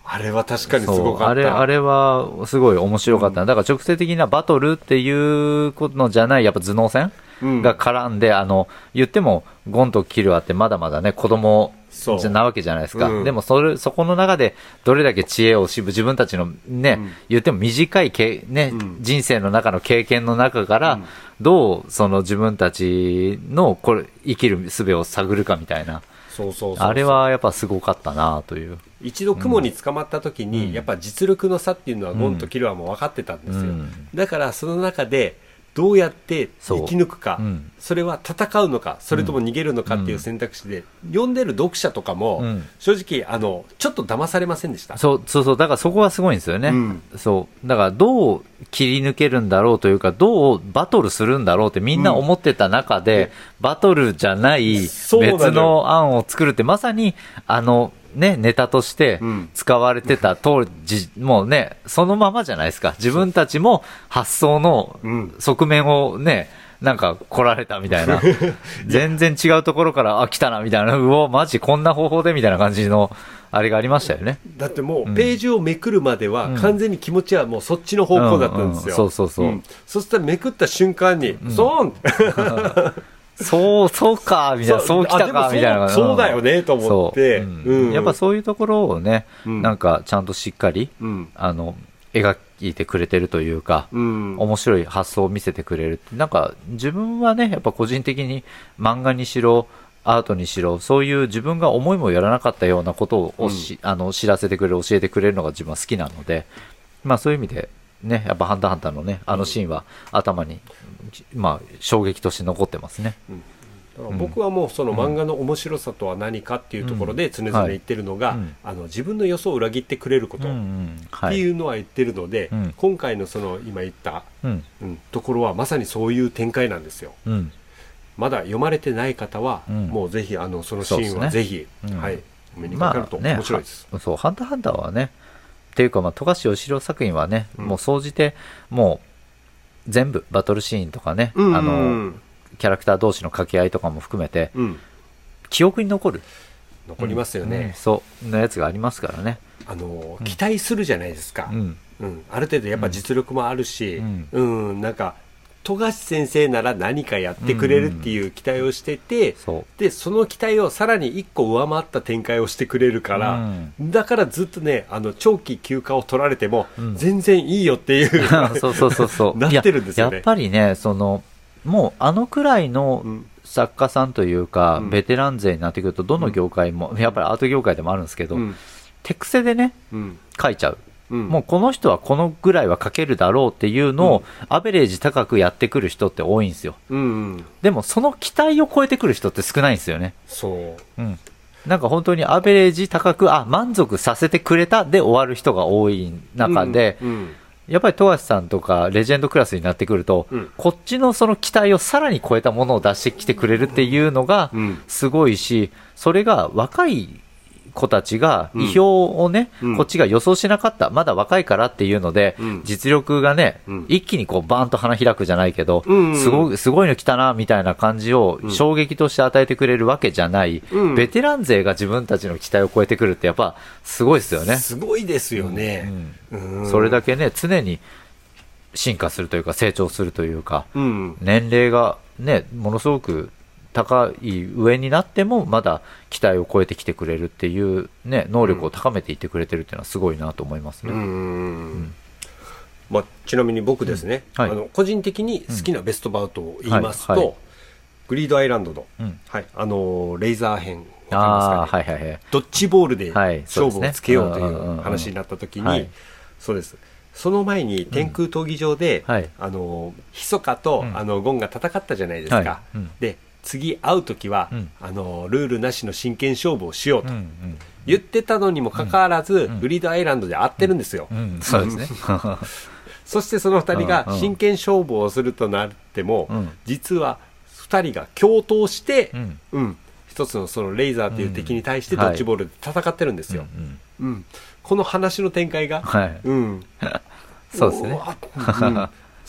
あれは確かにすそごかった。うあれあれはすごい面白かった、だから直接的なバトルっていうことじゃないやっぱ頭脳戦うん。が絡んで、あの言ってもゴンとキルアってまだまだね子供じゃなわけじゃないですか、うん。でもそれそこの中でどれだけ知恵をしぶ自分たちのね、うん。言っても短いけ、ねうん。人生の中の経験の中から、うん。どうその自分たちのこれ生きる術を探るかみたいなそうそうあれはやっぱすごかったなという。一度雲に捕まった時に、うん。やっぱ実力の差っていうのはゴンとキルアも分かってたんですよ、うん。だからその中でどうやって生き抜くかうん。それは戦うのかそれとも逃げるのかっていう選択肢で、読んでる読者とかも、うん。正直あのちょっと騙されませんでした。そうそうそう、だからそこはすごいんですよね。うん。そう。だからどう切り抜けるんだろうというか、どうバトルするんだろうってみんな思ってた中で、うん。バトルじゃない別の案を作るって、まさに、あの、ね、ネタとしてうん。使われてた当時、もうね、そのままじゃないですか。自分たちも発想のうん。側面をね、なんか来られたみたいな。全然違うところから、あ、来たな、みたいな。うお、マジこんな方法でみたいな感じの、あれがありましたよね。だってもうページをめくるまでは完全に気持ちはもうそっちの方向だったんですよ、うんうんそうそうそう。そしたらめくった瞬間に、ソーン そう、そうか、みたいな、そうきたか、あでもそうみたいな。そうだよねと思って。そう。うん。うん。やっぱそういうところをね、うん。なんかちゃんとしっかり、うん。あの、描いてくれてるというか、うん。面白い発想を見せてくれる。なんか自分はね、やっぱ個人的に漫画にしろ、アートにしろ、そういう自分が思いもやらなかったようなことをし、あの知らせてくれる、教えてくれるのが自分は好きなので、まあそういう意味で、ね、やっぱハンターハンターのね、あのシーンは頭に、まあ衝撃として残ってますね。だから僕はもうその漫画の面白さとは何かっていうところで常々言ってるのが、あの自分の予想を裏切ってくれることってい。いうのは言ってるので、うん。今回のその今言った、うん。うん、ところはまさにそういう展開なんですよ。うん。まだ読まれてない方は、うん。もうぜひあのそのシーンはぜひ、うん。はい、お目にかかるとね、面白いです、はそう、ハンターハンターはね、っていうか、まあ、富樫義郎作品はね、うん。もう総じて、もう、全部、バトルシーンとかね、うんあの、キャラクター同士の掛け合いとかも含めて、うん、記憶に残る。残りますようんね、そう、のやつがありますからね。あの期待するじゃないですか、うん。うん、ある程度やっぱ実力もあるし、うん。うんなんか富樫先生なら何かやってくれるっていう期待をしてて、そう。でその期待をさらに1個上回った展開をしてくれるから、だからずっとねあの長期休暇を取られても、ん。全然いいよっていう そうそうそうそう。なってるんですよね。いややっぱりね、その、もうあのくらいのうん。作家さんというか、うん。ベテラン勢になってくると、どの業界も、やっぱりアート業界でもあるんですけど、うん。手癖でね、うん。書いちゃう。うん。もうこの人はこのぐらいは書けるだろうっていうのを、アベレージ高くやってくる人って多いんですよ。うんうん。でもその期待を超えてくる人って少ないんですよね。そう。うん。なんか本当にアベレージ高く、あ、満足させてくれたで終わる人が多い中で、うんうん。やっぱり富樫さんとかレジェンドクラスになってくると、うん。こっちのその期待をさらに超えたものを出してきてくれるっていうのがうん。すごいし、それが若い子たちがうん。意表をね、うん。こっちが予想しなかった、まだ若いからっていうので、うん。実力がね、うん。一気にこうバーンと花開くじゃないけど、うん。うん。すごい、すごいの来たな、みたいな感じをうん。衝撃として与えてくれるわけじゃない、うん。ベテラン勢が自分たちの期待を超えてくるってやっぱすごいですよね。すごいですよね、うん。それだけね、常に進化するというか、成長するというか、うん。年齢がね、ものすごく高い上になっても、まだ期待を超えてきてくれるっていう、ね、能力を高めていってくれてるっていうのはすごいなと思いますね。うん。まあ、ちなみに僕ですね、うん。はい。あの個人的に好きなベストバウトを言いますと、はいはい。グリードアイランドの、うん。はい、あのレイザー編わかりますかね？はいはいはい。ドッジボールで勝負をつけようというんうんうんううん話になった時に、はいそうです。その前に天空闘技場で、はい。あのひそかと、うん。あのゴンが戦ったじゃないですか、はい。うん。で次会う時は、うん。あのルールなしの真剣勝負をしようと、言ってたのにもかかわらず、ん。グリードアイランドで会ってるんですよ、うん、そうですね。そしてその2人が真剣勝負をするとなっても、うん。実は2人が共闘して、うん。うん。一つのそのレイザーという敵に対してうん。ドッジボールで戦ってるんですよ、うんこの話の展開が、はい。うん、そうですね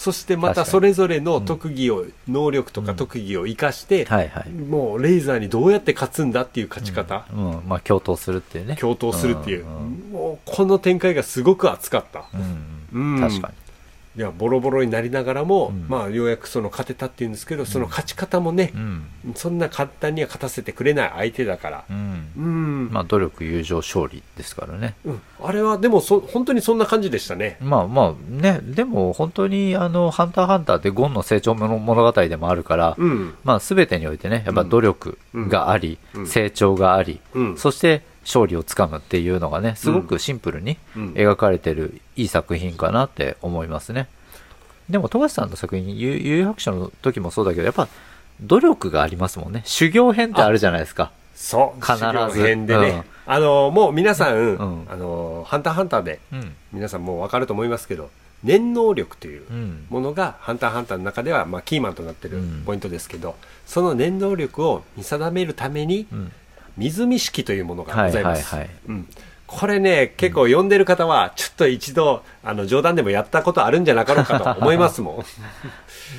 そしてまたそれぞれの特技を、能力とか特技を生かして、はいはい。もうレイザーにどうやって勝つんだっていう勝ち方、うん、まあ、共闘するっていうね。共闘するっていう、んもうこの展開がすごく熱かった、うん。うん。確かに。いやボロボロになりながらも、うん。まあ、ようやくその勝てたっていうんですけど、その勝ち方もねう、ん。そんな簡単には勝たせてくれない相手だから。う、ん。うん。まあ、努力、友情、勝利ですからね。うん。あれはでもそ本当にそんな感じでしたね。まあまあね、でも本当にあの、ハンターハンターってゴンの成長の物語でもあるから、うん。まあ全てにおいてね、やっぱ努力があり、うん。成長があり、うん。そして勝利をつかむっていうのがね、すごくシンプルにうん描かれてるいい作品かなって思いますね。でも、富樫さんの作品、悠々白書の時もそうだけど、やっぱ努力がありますもんね。修行編ってあるじゃないですか。そう必ず修行編でね、うんあのもう皆さん、うんあのハンターハンターでうん。皆さんもう分かると思いますけど念能力といううん。ものがハンターハンターの中では、まあ、キーマンとなってるうんポイントですけど、その念能力を見定めるためにうん。水見式というものがはいございます、はいはい。うん、これね結構読んでる方はちょっと一度あの冗談でもやったことあるんじゃなかろうかと思いますも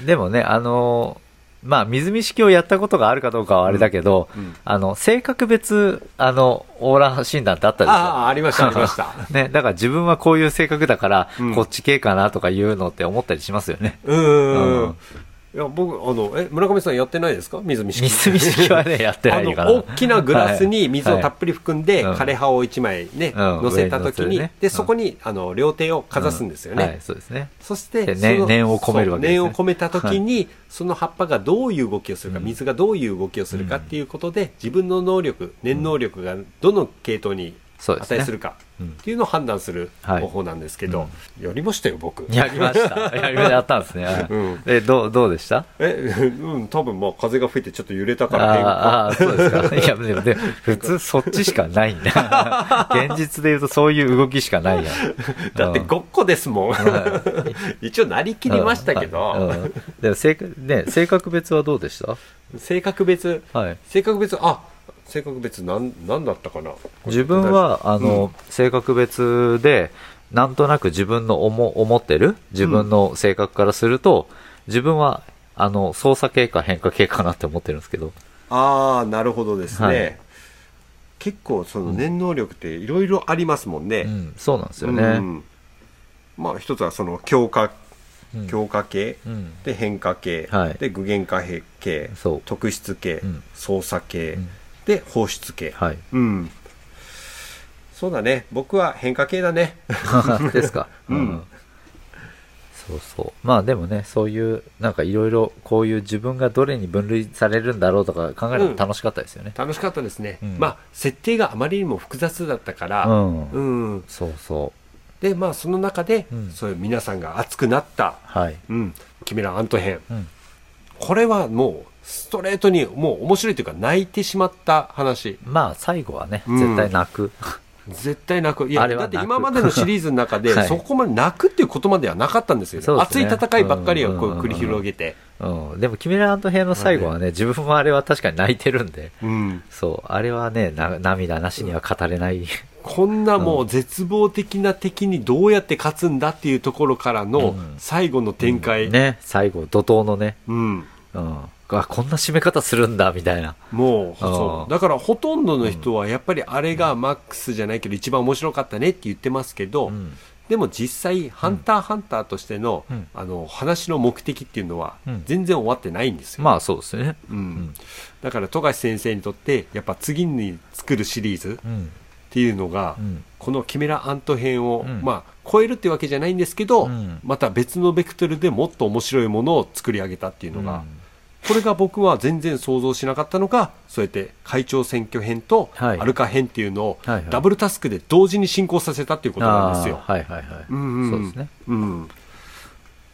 ん。でもね、あのーまあ、水見式をやったことがあるかどうかはあれだけど、うんうん。あの、性格別、あの、オーラ診断ってあったでしょ？ああありましたありました。ね、だから自分はこういう性格だから、うん。こっち系かなとかいうのって思ったりしますよね。うんいや僕あのえ村上さんやってないですか？水見式。水見式はね、やってないかな。大きなグラスに水をたっぷり含んで、はい。枯葉を1枚ね、うん。乗せた時に、ね。でうん。そこにあの両手をかざすんですよね、はい、そうですね。そして念念を込めるわけですね。念を込めた時に、その葉っぱがどういう動きをするか、うん。水がどういう動きをするかっていうことで、自分の能力念能力がどの系統にそうですね。値するか。うん。っていうのを判断するはい。方法なんですけど、やりましたよ僕。やりました。やりまやったんですね。え、どう、どうでした？え うん多分まあ風が吹いてちょっと揺れたあからああー、そうですか。いや、でも、でも普通そっちしかないんだ。現実で言うとそういう動きしかないやん。だってうんごっこですもん、は一応なりきりましたけうん。ど、うん。でも性格、ね、性格別はどうでした？性格別。はい。性格別あ性格別なんなんだったかな？自分は、あの、性格別で、なんとなく自分の思思ってる？自分の性格からすると、自分は、あの、操作系か変化系かなって思ってるんですけど。ああなるほどですね、はい。結構その念能力っていろいろありますもんね、うん、そうなんですよね。うん。まあ一つはその強化うん。強化系、うん。で変化系、はい。で具現化系。特質系、うん。操作系、うんで放出系、はい。うん。そうだね。僕は変化系だね。ですか。うん。そうそう。まあでもね、そういう、なんかいろいろこういう自分がどれに分類されるんだろうとか考えるの楽しかったですよね。楽しかったですね、うん。まあ設定があまりにも複雑だったから、うん。うん。そうそでまあその中で、うん。そういう皆さんが熱くなった。う。はい。「うん、キメラアント編。うん。」これはもうストレートにもう面白いというか泣いてしまった話。まあ最後はね、うん。絶対泣く。絶対泣く。いやだって今までのシリーズの中で、はい。そこまで泣くっていうことまではなかったんですよね。ね。熱い戦いばっかりをこうん。うんうんうんう繰り広げて、うん。でも、キメラアの最後はね、自分もあれは確かに泣いてるんで、うん、そう。あれはね、な涙なしには語れない。こんなもう絶望的な敵にどうやって勝つんだっていうところからのうん。最後の展開、ね、最後、怒涛のね、うん、うん。あ、こんな締め方するんだ、みたいな。もうそう。だからほとんどの人はやっぱりあれがマックスじゃないけど一番面白かったねって言ってますけど、うん。でも実際「ハンターハンター」としての,、うん。あの話の目的っていうのはうん。全然終わってないんですよ、まあそうですね。うん。ん。だから富樫先生にとってやっぱ次に作るシリーズうん。っていうのが、うん。このキメラアント編を、うん。まあ超えるってわけじゃないんですけど、うん。また別のベクトルでもっと面白いものを作り上げたっていうのが、これが僕は全然想像しなかったのがそうやって会長選挙編とはいアルカ編っていうのをダブルタスクで同時に進行させたっていうことなんですよ。あーはいはいはい。うんうんそうですね。うん、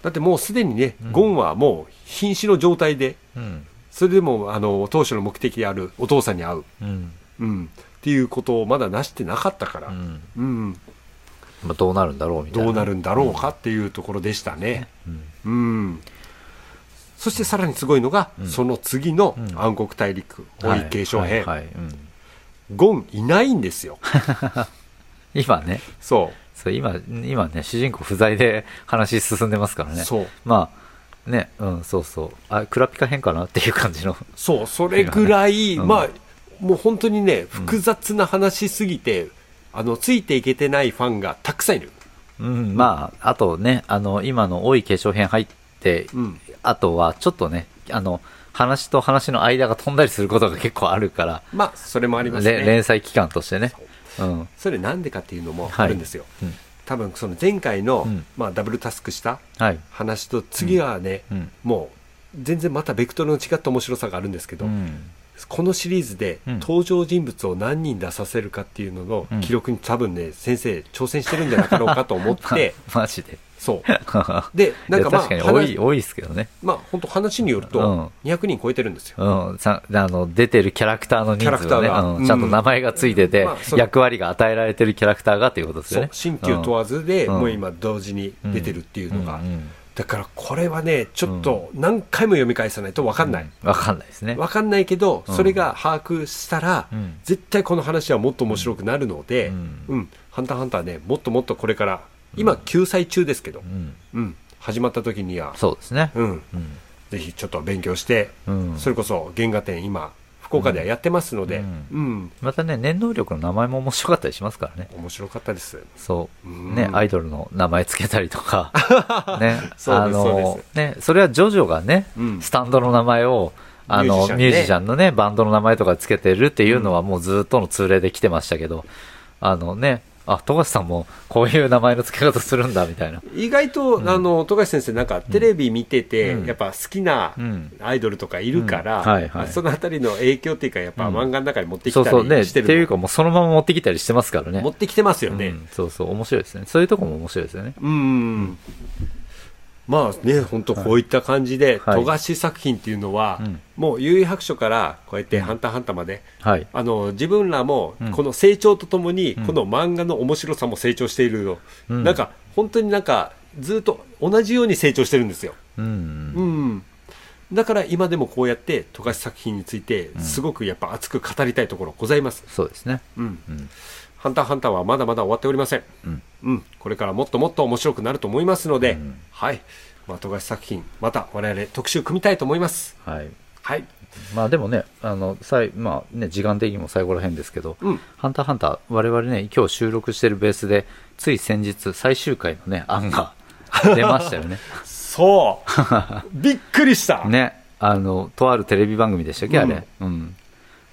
だってもうすでにね、うんゴンはもう瀕死の状態でうん。それでもあの当初の目的であるお父さんに会う、うん。うん、っていうことをまだなしてなかったから。まあどうなるんだろうみたいな。どうなるんだろうかっていうところでしたね。うん。うんそしてさらにすごいのが、うんその次のうん暗黒大陸、はい王位継承編、はいはいうんゴンいないんですよ。今ね、そそう今、今ね、主人公不在で 話進んでますからう、ね。そう、まあ、ね、うん、そうそう。あ、クラピカ編かなっていう感じの。そう、それぐらい、うんまあ、もう本当にね、複雑な話すぎて、あの、ついていけてないファンがたくさんいる。うん、まあ、あとね、あの、今の多い継承編入って、うん。あとはちょっとね、あの、話と話の間が飛んだりすることが結構あるから、まあ、それもありますれね。連載期間としてね。うん。それなんでかっていうのもあるんですよ。うん多分、その前回の、うんまあ、ダブルタスクしたはい。話と次はね、うん。もう、全然またベクトルの違った面白さがあるんですけど、うん。このシリーズでうん。登場人物を何人出させるかっていうののうん。記録に多分ね、先生挑戦してるんじゃなかろうかと思って、マジで。そう。で、なんかまあ、確かに多い、話多いですけどね。まあ、本当話によるうん。と、200人超えてるんですよ。うん、さあの出てるキャラクターの人数キャラクタが。ね、ーがうん。ちゃんと名前がついてて、うんまあ役割が与えられてるキャラクターがということですよね。新旧問わずで、うん。もう今同時に出てるっていうのが、うん。うんだからこれはねちょっと何回も読み返さないと分かんない、わかんないですね。分かんないけど、うん。それが把握したら、うん。絶対この話はもっと面白くなるので、ううん。んハンターハンターねもっともっとこれから今救済中ですけどう、ん、うん。始まった時には、そうですね。うん、うん。ぜひちょっと勉強して、うん。それこそ原画展今福岡ではやってますので、ううんまたね、念能力の名前も面白かったりしますからね。面白かったです。そう。うんね、アイドルの名前つけたりとか。ね。あのね、それはジョジョがね、うんスタンドの名前を、あの、ミュージシャンねミュージシャンのね、バンドの名前とかつけてるっていうのはもうずっとの通例で来てましたけど、あのね、あ、富樫さんもこういう名前の付け方するんだみたいな。意外と、あの富樫先生なんかテレビ見てて、うん。やっぱ好きなうん。アイドルとかいるから、うん。はいはい。そのあたりの影響っていうかやっぱうん。漫画の中に持ってきたそうそう。ね、っていうかもうそのまま持ってきたりしてますからね。持ってきてますよね。うん。そうそう、面白いですね。そういうとこも面白いですよね。うん、まあね本当こういった感じで、はい。富樫作品っていうのは、うん。もう悠々白書からこうやって「ハンターハンター」まで、はい。あの自分らもうん。この成長とともに、うん。この漫画の面白さも成長しているの、うん。なんか本当になんかずっと同じように成長してるんですよ、うん。うん、だから今でもこうやって富樫作品についてん。すごくやっぱ熱く語りたいところございます、そうですね。うん。うん。ハンターハンターはまだまだ終わっておりません、うん。うん、これからもっともっと面白くなると思いますので、うん。はい、まあ、富樫作品また我々特集組みたいと思います。はい。はい、まあでもね、あの、さいまあね、時間的にも最後らへんですけど、うん、ハンターハンター、我々ね、今日収録してるベースで、つい先日、最終回のね、案が 出ましたよね。そう。びっくりした、ねあのとあるテレビ番組でしたっけあれ、うん。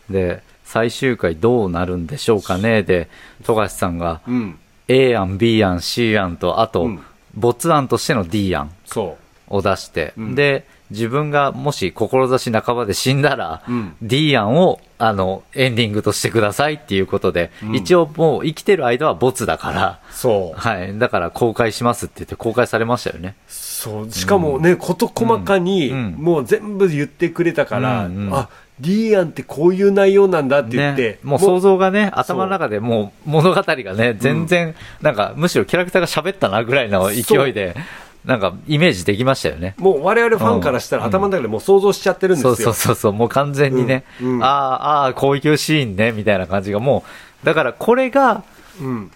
で最終回どうなるんでしょうかねで富樫さんがうん A 案 B 案 C 案とあと、うん。没案としての D 案そを出して、うん。で自分がもし志半ばで死んだら、う、うん、D 案をあのエンディングとしてくださいっていうことで、うん。一応もう生きてる間は没だから、そう。はい、だから公開しますって言って公開されましたよね。そう。しかもね、事細かに、うん。うん。もう全部言ってくれたから、うんうん。あリーアンってこういう内容なんだって言って、ね、もう想像がね、頭の中でもう物語がね、全然、なんかむしろキャラクターが喋ったなぐらいの勢いで、なんかイメージできましたよね。もう我々ファンからしたらうん。頭の中でもう想像しちゃってるんですよ。そうそうそうそう、もう完全にね、うんあ、ああ、こういうシーンね、みたいな感じがもう、だからこれが、うん。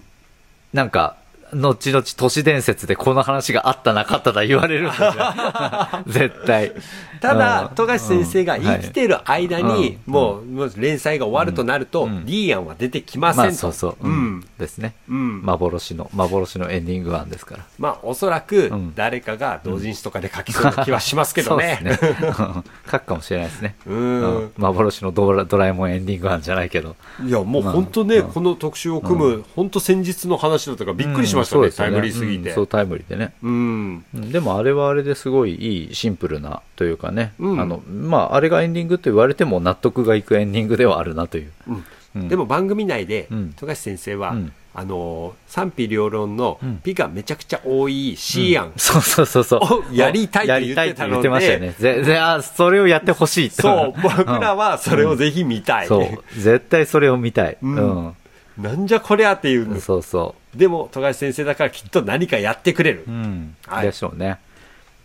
なんか、後々都市伝説でこの話があったなかっただ言われるんですよ。絶対。ただ、うん富樫先生が生きてる間に、うんもう、もう連載が終わるとなると、うんリーアンは出てきませんと。まあそうそう、ううんん。ですね。うん。幻の、幻のエンディング案ですから。まあ、おそらくうん、誰かが同人誌とかで書きそうな気はしますけどね。ね。うん書くかもしれないですね。ううんん。幻のドラドラえもんエンディング案じゃないけど。いや、もうまあ本当ね、うんこの特集を組む、本当先日の話だったからびっくりしましたね、うんそうですよタイムリーすぎて。うん。そう、タイムリーでね。うん。うん。でもあれはあれですごいいいシンプルなというかね、うん。あのまあ、あれがエンディングと言われても納得がいくエンディングではあるなという、うん。うん。でも番組内でうん、富樫先生はうん、あのー、賛否両論のうん。美がめちゃくちゃ多い C 案。そうそうそうそう。をやりたいってたので。やりたいって言ってましたよね。ぜぜあそれをやってほしいとそう、僕らはそれをぜひ見たい。そう。絶対それを見たい、ううん。んなんじゃこりゃっていう。そうそでも、富樫先生だからきっと何かやってくれる。う、う。ん。はい。でしょうね。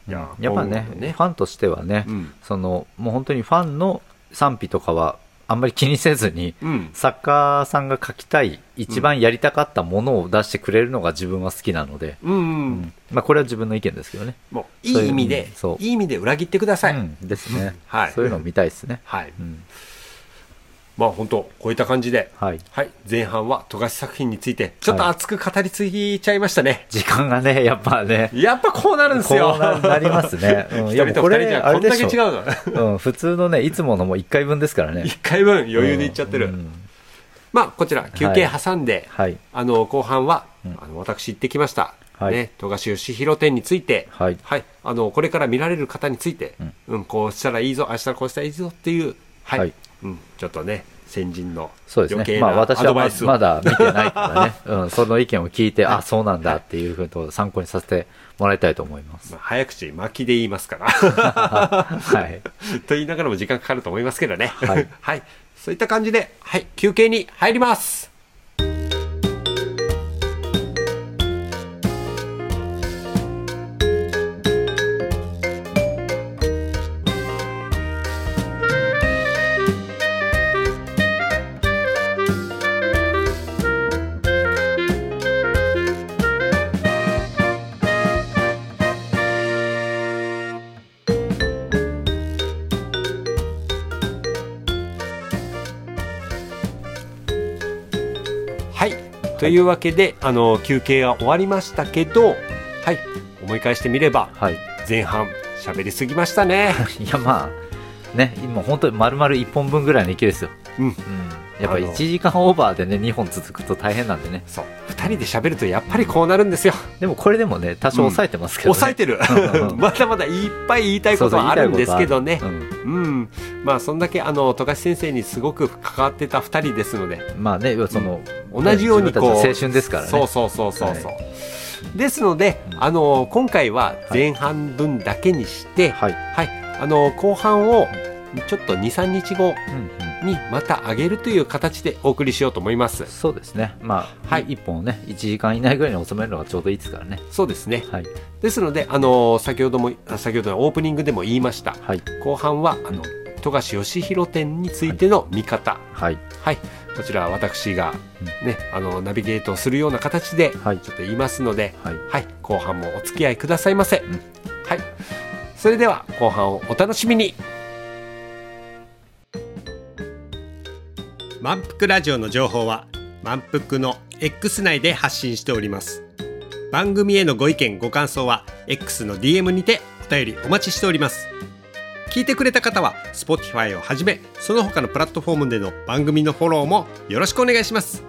いややっぱねね。ファンとしてはね、うん。そのもう本当にファンの賛否とかはあんまり気にせずに、うん。作家さんが書きたい一番やりたかったものを出してくれるのが自分は好きなので、うんう。うん。んまあ、これは自分の意見ですけどね、もう、いい意味でそう、いい意味で裏切ってください。うん、ですね、はい。そういうのを見たいですね、はい。うん、まあ本当、こういった感じで、はい。はい。前半は富樫作品について、ちょっと熱く語りすぎちゃいましたね。時間がねやっぱね。やっぱこうなるんですこよ。うななりますね、うん、一人と二人じゃこんだけ違う、うの。うん、普通のねいつものも1回分ですからね。一回分余裕でいっちゃってる。うん。まあ、こちら、休憩挟んで、はい。あの、後半は、うん。あの、私行ってきました。はい。ね、富樫義弘展について、はい。あの、これから見られる方について、うん、こうしたらいいぞ、ああしたらこうしたらいいぞっていう、はい、はいうん、ちょっとね、先人のそうですね、まあ、私はまだ見てないからね、うん、その意見を聞いて、あそうなんだっていうふうと参考にさせてもらいたいと思います。まあ早口巻きで言いますから。はいと言いながらも時間かかると思いますけどね。はいはい。そういった感じで、はい、休憩に入ります。というわけで、あの、休憩が終わりましたけど、はい。思い返してみれば、はい、前半、喋りすぎましたね。いやまあね今本当に丸々1本分ぐらいの勢いですよ、うん。うん、やっぱあの1時間オーバーでね2本続くと大変なんでねそう。二人で喋るとやっぱりこうなるんですよ。でもこれでもね多少抑えてますけど、ね抑えてるうんう。ん まだまだいっぱい言いたいことはあるんですけどねそう。そうん。まあ、そんだけ、あの、富樫先生にすごく関わってた二人ですので、うんまあねその、同じようにこう、青春ですからねそうそうそうそうそう。はですので、うんあの、今回は前半分だけにして、はい、はい、あの後半をちょっと23日後うんうん、にまた上げるという形でお送りしようと思います。そうですね。まあ、はい。1本をね1時間以内ぐらいに収めるのがちょうどいいですからね。そうですね。はい。ですのであの先ほどもあ先ほどのオープニングでも言いました。はい。後半はあの富樫義弘展についての見方。はい。はい、こちらは私がね、あのナビゲートをするような形でちょはいっと言いますので、はい。はい、後半もお付き合いくださいませ、ん。はい。それでは後半をお楽しみに満腹ラジオの情報は満腹の X 内で発信しております。番組へのご意見ご感想は X の DM にてお便りお待ちしております。聞いてくれた方は Spotify をはじめその他のプラットフォームでの番組のフォローもよろしくお願いします。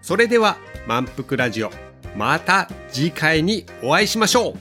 それでは満腹ラジオまた次回にお会いしましょう。